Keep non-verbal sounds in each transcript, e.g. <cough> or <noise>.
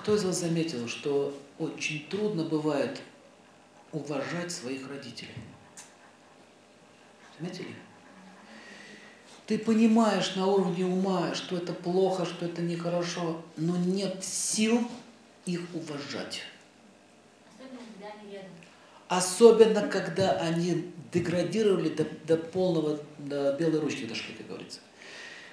кто из вас заметил, что очень трудно бывает уважать своих родителей? Заметили? Ты понимаешь на уровне ума, что это плохо, что это нехорошо, но нет сил их уважать. Особенно, когда они деградировали до, до полного, до белой ручки дошли, как говорится.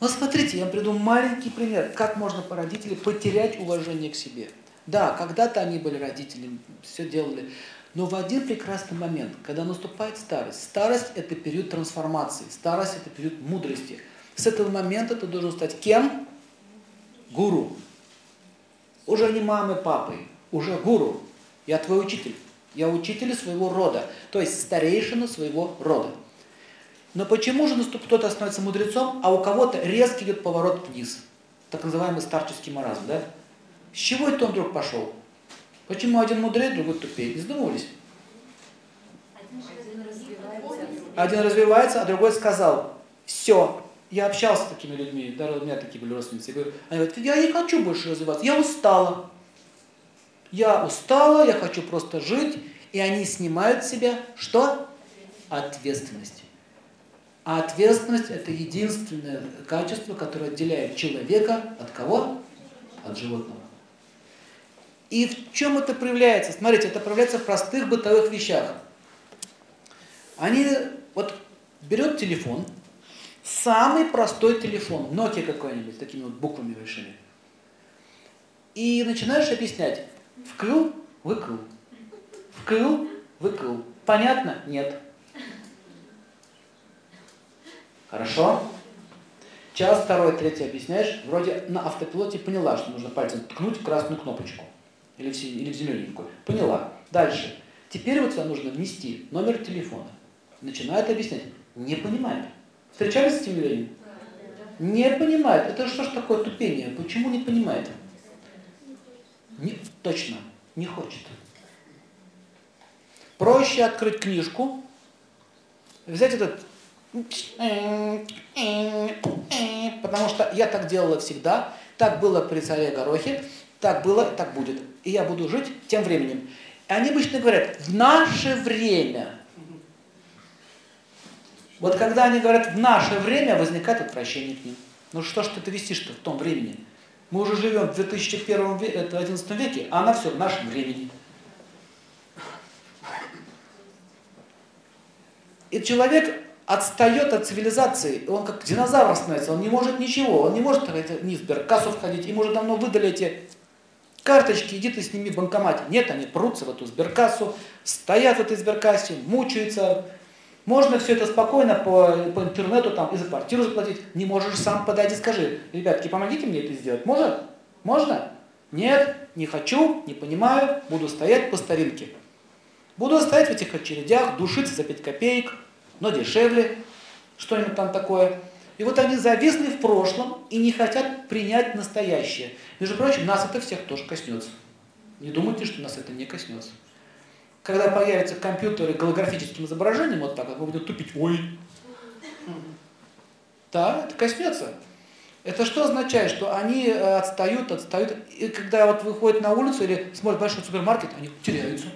Вот смотрите, я приду маленький пример, как можно по родителям потерять уважение к себе. Да, когда-то они были родителями, все делали, но в один прекрасный момент, когда наступает старость, старость – это период трансформации, старость – это период мудрости. С этого момента ты должен стать кем? Гуру. Уже не мамой, папой, уже гуру. Я твой учитель. Я учитель своего рода, то есть старейшина своего рода. Но почему же кто-то становится мудрецом, а у кого-то резкий идет поворот вниз? Так называемый старческий маразм, да? С чего это он вдруг пошел? Почему один мудрее, другой тупее? Не задумывались? Один развивается, а другой сказал, все, я общался с такими людьми, даже у меня такие были родственницы, говорю, они говорят, я не хочу больше развиваться, я устала. Я устала, я хочу просто жить, и они снимают с себя что? Ответственность. А ответственность – это единственное качество, которое отделяет человека от кого? От животного. И в чем это проявляется? Смотрите, это проявляется в простых бытовых вещах. Они, вот, берет телефон, самый простой телефон, Nokia какой-нибудь, с такими вот буквами большими, и начинаешь объяснять, вкл, выкл, вкл, выкл. Понятно? Нет. Хорошо? Час, второй, третий объясняешь, вроде на автопилоте поняла, что нужно пальцем ткнуть в красную кнопочку. Или в, или в зелененькую. Поняла. Дальше. Теперь вот тебе нужно внести номер телефона. Начинает объяснять. Не понимает. Встречались с этим явлением? Не понимает. Это что ж такое тупение? Почему не понимает? Не, точно, не хочет. Проще открыть книжку, взять этот потому что я так делала всегда, так было при царе Горохе, так было, так будет. И я буду жить тем временем. И они обычно говорят, в наше время. Вот когда они говорят в наше время, возникает отвращение к ним. Ну что ж ты вестишь-то в том времени? Мы уже живем в 2001 веке, это 11 веке, а она все в нашем времени. И человек отстает от цивилизации, он как динозавр становится, он не может ничего, он не может ни в сберкассу входить, и может давно выдали эти карточки, иди ты сними в банкомате. Нет, они прутся в эту сберкассу, стоят в этой сберкассе, мучаются. Можно все это спокойно по, по интернету там и за квартиру заплатить. Не можешь сам подойти, скажи, ребятки, помогите мне это сделать. Можно? Можно? Нет, не хочу, не понимаю, буду стоять по старинке. Буду стоять в этих очередях, душиться за 5 копеек, но дешевле, что-нибудь там такое. И вот они зависли в прошлом и не хотят принять настоящее. Между прочим, нас это всех тоже коснется. Не думайте, что нас это не коснется. Когда появятся компьютеры голографическим изображением, вот так, вот, мы будем тупить, ой. Да, это коснется. Это что означает? Что они э, отстают, отстают. И когда вот выходят на улицу или смотрят большой супермаркет, они теряются.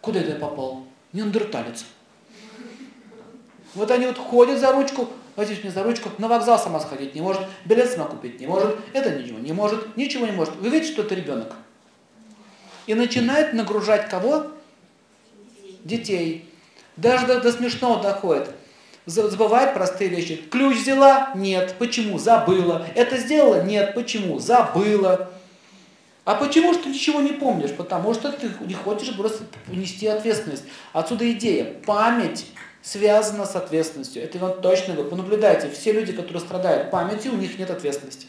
Куда это я попал? Неандерталец. Вот они вот ходят за ручку, возьмите мне за ручку, на вокзал сама сходить не может, билет сама купить не может, это ничего не может, ничего не может. Вы видите, что это ребенок? И начинает нагружать кого? Детей. Даже до, до смешного доходит. Забывает простые вещи. Ключ взяла? Нет. Почему? Забыла. Это сделала? Нет. Почему? Забыла. А почему что ты ничего не помнишь? Потому что ты не хочешь просто нести ответственность. Отсюда идея. Память связано с ответственностью. Это вот точно вы понаблюдайте. Все люди, которые страдают памятью, у них нет ответственности.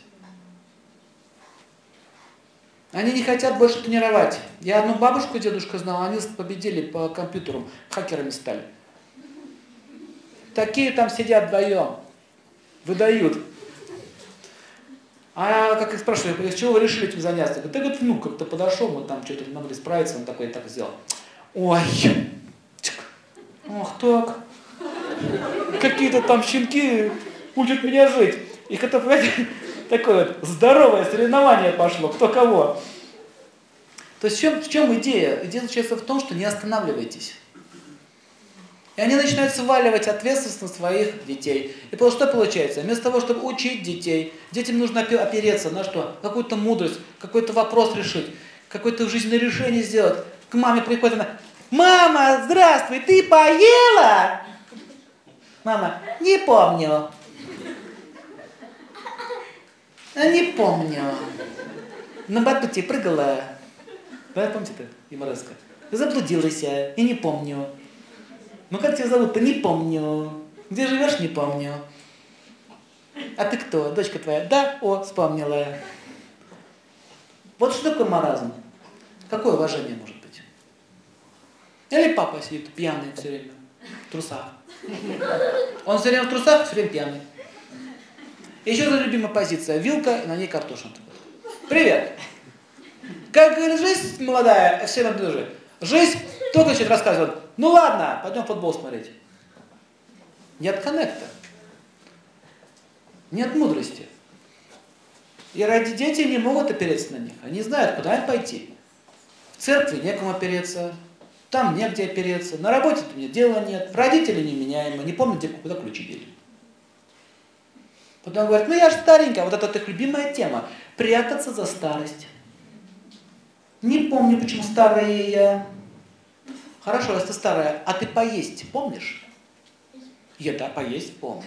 Они не хотят больше тренировать. Я одну бабушку и дедушку знал, они победили по компьютеру, хакерами стали. Такие там сидят вдвоем, выдают. А как их спрашиваю, с чего вы решили этим заняться? Говорит, да говорит, внук как-то подошел, мы там что-то могли справиться, он такой так сделал. Ой, ох так, какие-то там щенки учат меня жить. И это, понимаете, <laughs> такое вот здоровое соревнование пошло, кто кого. То есть в чем, в чем идея? Идея заключается в том, что не останавливайтесь. И они начинают сваливать ответственность на своих детей. И что получается? Вместо того, чтобы учить детей, детям нужно опереться на что? Какую-то мудрость, какой-то вопрос решить, какое-то жизненное решение сделать. К маме приходит она, мама, здравствуй, ты поела? Мама, не помню. А не помню. На батуте прыгала. Да, помните это, юмореска? Заблудилась я, и не помню. Ну как тебя зовут-то? Не помню. Где живешь? Не помню. А ты кто? Дочка твоя? Да? О, вспомнила. Вот что такое маразм? Какое уважение может быть? Или папа сидит пьяный все время, в трусах. Он все время в трусах, все время пьяный. Еще одна любимая позиция. Вилка, на ней картошин. Привет. Как говорит жизнь молодая, все на же. Жизнь только что рассказывает. Ну ладно, пойдем футбол смотреть. Нет коннекта. Нет мудрости. И ради дети не могут опереться на них. Они знают, куда им пойти. В церкви некому опереться, там негде опереться, на работе у меня дела нет, родители неменяемы, не помню, где куда ключи дели. Потом говорят, ну я же старенькая, вот это их любимая тема, прятаться за старость. Не помню, почему старая я. Хорошо, если старая, а ты поесть помнишь? Я да, поесть помню.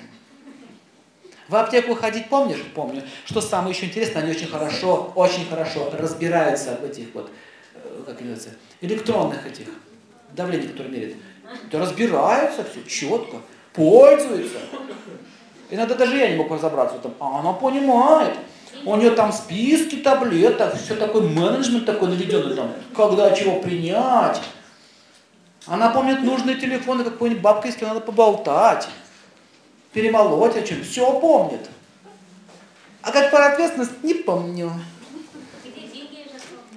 В аптеку ходить помнишь? Помню. Что самое еще интересное, они очень хорошо, очень хорошо разбираются в этих вот, э, как называется, электронных этих, давлений, которые меряют. Да разбираются все четко, пользуются. Иногда даже я не мог разобраться. Там, а она понимает. У нее там списки таблеток, все такой менеджмент такой наведенный там, когда чего принять. Она помнит нужные телефоны какой-нибудь бабка, если надо поболтать, перемолоть о чем. Все помнит. А как про ответственность, не помню. Где деньги,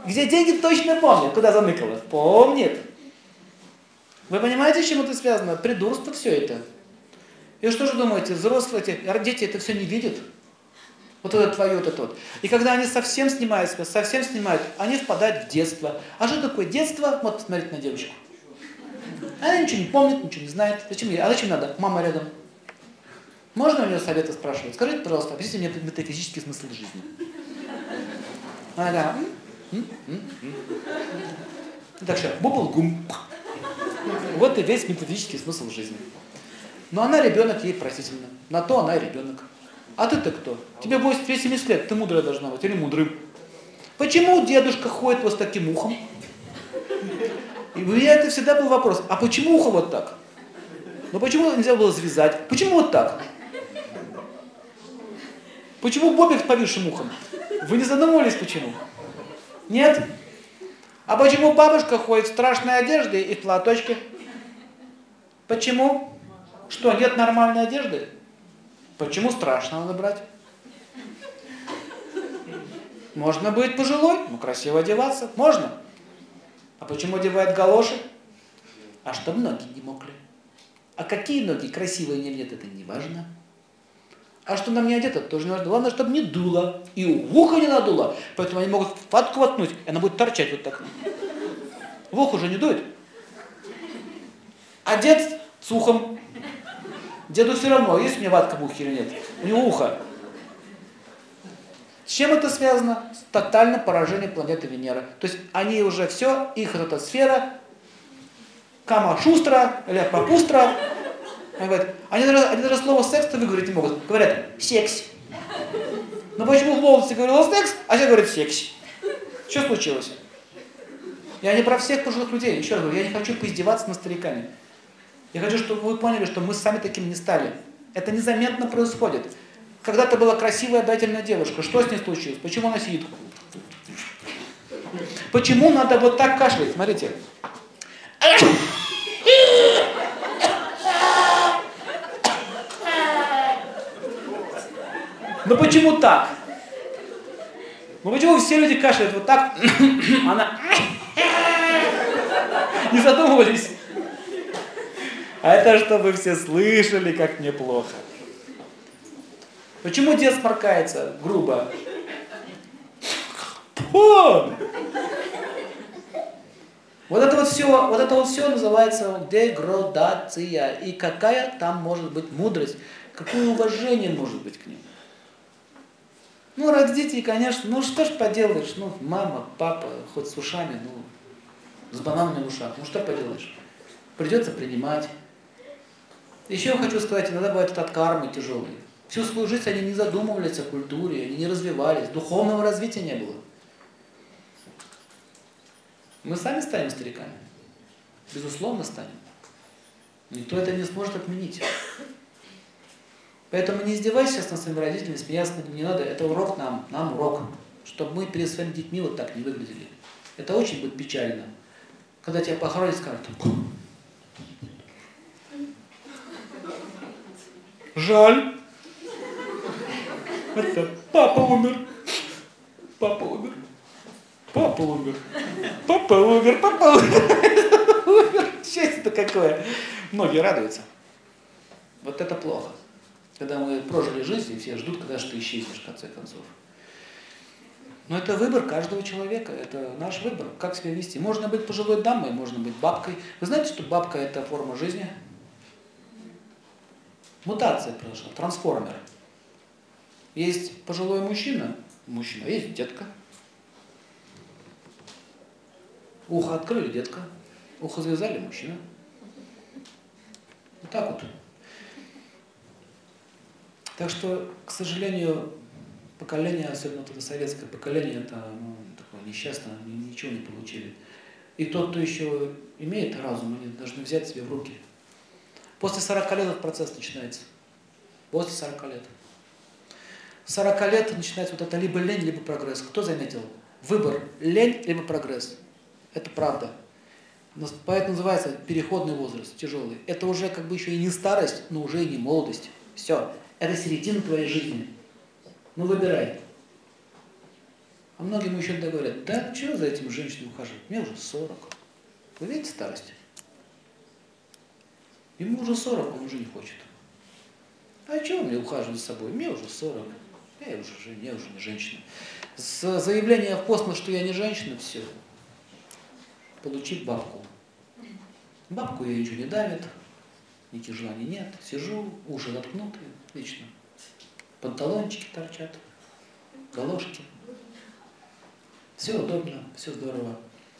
Где деньги точно помнит. Куда заныкалась? Помнит. Вы понимаете, с чем это связано? Придурство все это. И что же думаете, взрослые эти, дети это все не видят? Вот это твое, вот это вот. И когда они совсем снимают себя, совсем снимают, они впадают в детство. А что такое детство? Вот смотрите на девочку. Она ничего не помнит, ничего не знает. Зачем ей? А зачем надо? Мама рядом. Можно у нее совета спрашивать? Скажите, пожалуйста, объясните мне метафизический смысл жизни. Она говорит, м? м, м, так что, бубл гум. Вот и весь метафизический смысл жизни. Но она ребенок, ей простительно. На то она и ребенок. А ты-то кто? Тебе 80 лет, ты мудрая должна быть или мудрым. Почему дедушка ходит вот с таким ухом? И у меня это всегда был вопрос, а почему ухо вот так? Ну почему нельзя было завязать? Почему вот так? Почему бобик с повисшим ухом? Вы не задумывались почему? Нет? А почему бабушка ходит в страшной одежде и в платочке? Почему? Что, нет нормальной одежды? Почему страшно надо брать? Можно быть пожилой, ну красиво одеваться, можно. А почему одевают галоши? А чтобы ноги не мокли. А какие ноги, красивые или нет, это не важно. А что нам не одето, тоже не важно. Главное, чтобы не дуло. И в ухо не надуло. Поэтому они могут фатку воткнуть, и она будет торчать вот так. В ухо уже не дует. А дед с ухом. Деду все равно, есть у меня ватка в ухе или нет. У него ухо. С чем это связано? С тотальным поражением планеты Венера. То есть они уже все, их эта сфера, Кама Шустра, или Папустра, они, говорят, они, даже, они даже слово секс то выговорить не могут. Говорят секс. Но почему в молодости говорила секс, а сейчас говорят секс? Что случилось? Я не про всех пожилых людей. Еще раз говорю, я не хочу поиздеваться над стариками. Я хочу, чтобы вы поняли, что мы сами таким не стали. Это незаметно происходит. Когда-то была красивая, обаятельная девушка. Что с ней случилось? Почему она сидит? Почему надо вот так кашлять? Смотрите. Ну почему так? Ну почему все люди кашляют вот так? Она... Не задумывались. А это чтобы все слышали, как мне плохо. Почему дед сморкается грубо? О! Вот это вот все, вот это вот все называется деградация. И какая там может быть мудрость, какое уважение может быть к ним. Ну, родители, конечно, ну что ж поделаешь, ну, мама, папа, хоть с ушами, ну, с бананами в ушах, ну что поделаешь. Придется принимать. Еще хочу сказать, иногда бывает от кармы тяжелые. Всю свою жизнь они не задумывались о культуре, они не развивались, духовного развития не было. Мы сами станем стариками. Безусловно станем. Никто это не сможет отменить. Поэтому не издевайся сейчас над своими родителями, смеяться над ними не надо. Это урок нам, нам урок. Чтобы мы перед своими детьми вот так не выглядели. Это очень будет печально. Когда тебя похоронят, скажут, жаль. Это папа умер. Папа умер. Папа умер. Папа умер, папа умер. Счастье-то какое. Многие радуются. Вот это плохо. Когда мы прожили жизнь, и все ждут, когда же ты исчезнешь, в конце концов. Но это выбор каждого человека, это наш выбор, как себя вести. Можно быть пожилой дамой, можно быть бабкой. Вы знаете, что бабка – это форма жизни? Мутация произошла, трансформер. Есть пожилой мужчина, мужчина, есть детка. Ухо открыли, детка. Ухо завязали, мужчина. Вот так вот. Так что, к сожалению, поколение, особенно вот это советское поколение, это ну, такое несчастное, ничего не получили. И тот, кто еще имеет разум, они должны взять себе в руки. После 40 лет этот процесс начинается. После 40 лет. 40 лет начинается вот это либо лень, либо прогресс. Кто заметил? Выбор лень, либо прогресс. Это правда. Поэтому называется переходный возраст, тяжелый. Это уже как бы еще и не старость, но уже и не молодость. Все. Это середина твоей жизни. Ну выбирай. А многие мужчины говорят, да что за этим женщиной ухаживать? Мне уже 40. Вы видите старость? Ему уже 40, он уже не хочет. А что мне ухаживать за собой? Мне уже 40. Я уже, я уже не женщина. С заявления в космос, что я не женщина, все. Получить бабку. Бабку ее ничего не давит, никаких желаний нет. Сижу, уши заткнуты, лично. Панталончики торчат, галошки. Все удобно, все здорово.